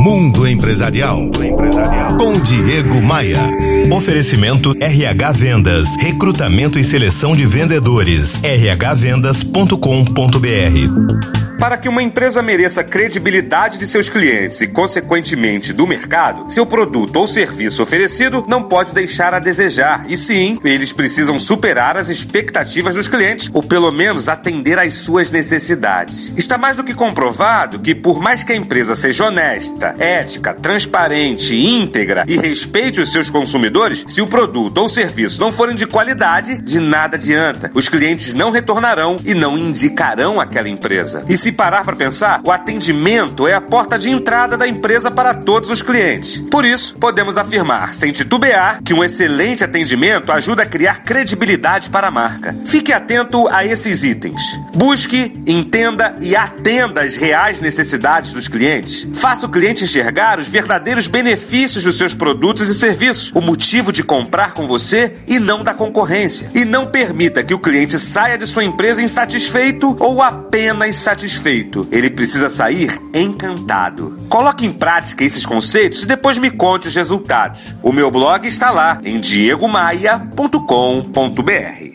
Mundo Empresarial. Com Diego Maia. Oferecimento RH Vendas. Recrutamento e seleção de vendedores. rhvendas.com.br. Para que uma empresa mereça credibilidade de seus clientes e, consequentemente, do mercado, seu produto ou serviço oferecido não pode deixar a desejar. E sim, eles precisam superar as expectativas dos clientes, ou pelo menos atender às suas necessidades. Está mais do que comprovado que, por mais que a empresa seja honesta, ética, transparente, íntegra e respeite os seus consumidores, se o produto ou serviço não forem de qualidade, de nada adianta. Os clientes não retornarão e não indicarão aquela empresa. E se se parar para pensar, o atendimento é a porta de entrada da empresa para todos os clientes. Por isso, podemos afirmar, sem titubear, que um excelente atendimento ajuda a criar credibilidade para a marca. Fique atento a esses itens. Busque, entenda e atenda às reais necessidades dos clientes. Faça o cliente enxergar os verdadeiros benefícios dos seus produtos e serviços, o motivo de comprar com você e não da concorrência. E não permita que o cliente saia de sua empresa insatisfeito ou apenas satisfeito satisfeito, ele precisa sair encantado. Coloque em prática esses conceitos e depois me conte os resultados. O meu blog está lá em diegomaia.com.br.